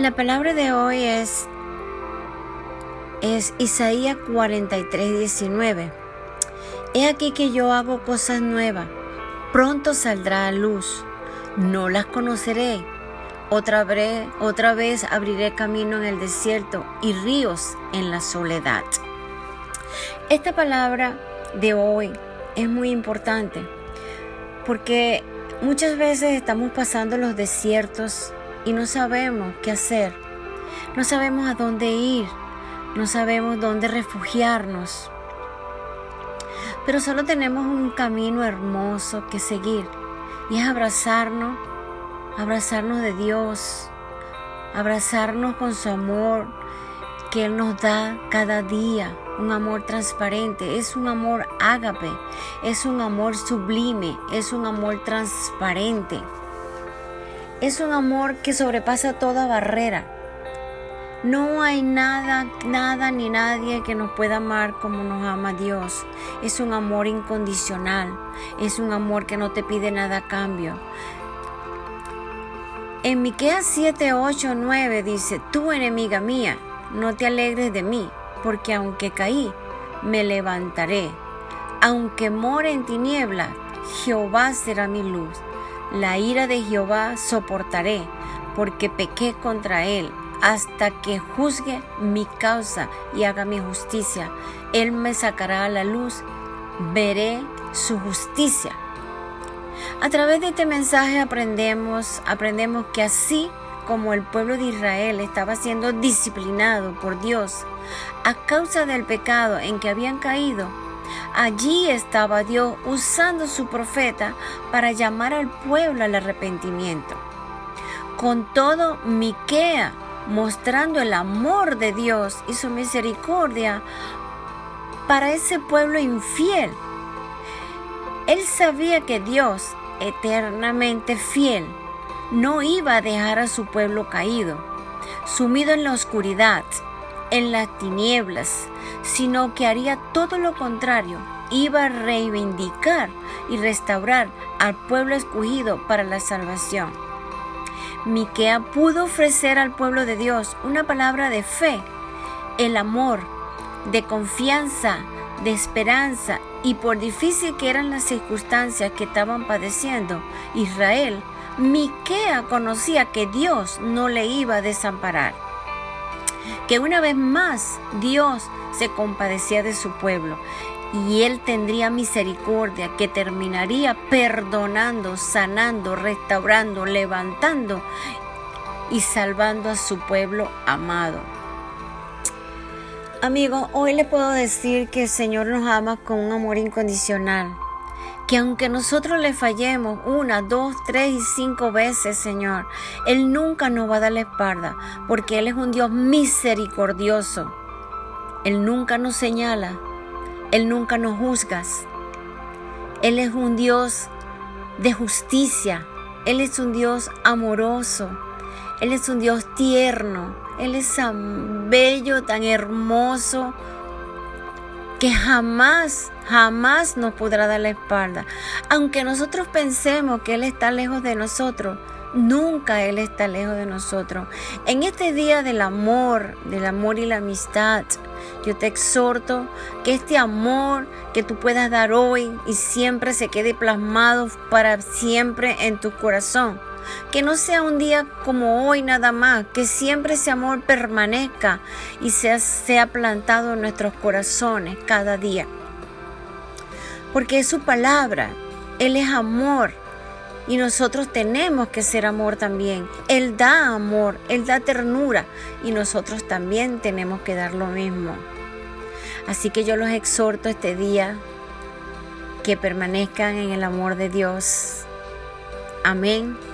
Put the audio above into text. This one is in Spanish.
La palabra de hoy es, es Isaías 43, 19. He aquí que yo hago cosas nuevas, pronto saldrá a luz, no las conoceré. Otra vez, otra vez abriré camino en el desierto y ríos en la soledad. Esta palabra de hoy es muy importante porque muchas veces estamos pasando los desiertos y no sabemos qué hacer. No sabemos a dónde ir. No sabemos dónde refugiarnos. Pero solo tenemos un camino hermoso que seguir y es abrazarnos, abrazarnos de Dios, abrazarnos con su amor que Él nos da cada día, un amor transparente, es un amor ágape, es un amor sublime, es un amor transparente. Es un amor que sobrepasa toda barrera. No hay nada, nada ni nadie que nos pueda amar como nos ama Dios. Es un amor incondicional. Es un amor que no te pide nada a cambio. En Miqueas 7, 8, 9 dice, tú enemiga mía, no te alegres de mí, porque aunque caí, me levantaré. Aunque more en tiniebla, Jehová será mi luz. La ira de Jehová soportaré, porque pequé contra él, hasta que juzgue mi causa y haga mi justicia. Él me sacará a la luz, veré su justicia. A través de este mensaje aprendemos, aprendemos que así como el pueblo de Israel estaba siendo disciplinado por Dios a causa del pecado en que habían caído, Allí estaba Dios usando su profeta para llamar al pueblo al arrepentimiento. Con todo, Miquea, mostrando el amor de Dios y su misericordia para ese pueblo infiel. Él sabía que Dios, eternamente fiel, no iba a dejar a su pueblo caído, sumido en la oscuridad, en las tinieblas, sino que haría todo lo contrario, iba a reivindicar y restaurar al pueblo escogido para la salvación. Miquea pudo ofrecer al pueblo de Dios una palabra de fe, el amor, de confianza, de esperanza y por difícil que eran las circunstancias que estaban padeciendo Israel, Miquea conocía que Dios no le iba a desamparar. Que una vez más Dios se compadecía de su pueblo y él tendría misericordia que terminaría perdonando, sanando, restaurando, levantando y salvando a su pueblo amado. Amigo, hoy le puedo decir que el Señor nos ama con un amor incondicional. Que aunque nosotros le fallemos una, dos, tres y cinco veces, Señor, Él nunca nos va a dar la espalda, porque Él es un Dios misericordioso. Él nunca nos señala, Él nunca nos juzga. Él es un Dios de justicia, Él es un Dios amoroso, Él es un Dios tierno, Él es tan bello, tan hermoso, que jamás, jamás nos podrá dar la espalda. Aunque nosotros pensemos que Él está lejos de nosotros, nunca Él está lejos de nosotros. En este día del amor, del amor y la amistad, yo te exhorto que este amor que tú puedas dar hoy y siempre se quede plasmado para siempre en tu corazón. Que no sea un día como hoy nada más, que siempre ese amor permanezca y sea, sea plantado en nuestros corazones cada día. Porque es su palabra, Él es amor y nosotros tenemos que ser amor también. Él da amor, Él da ternura y nosotros también tenemos que dar lo mismo. Así que yo los exhorto este día que permanezcan en el amor de Dios. Amén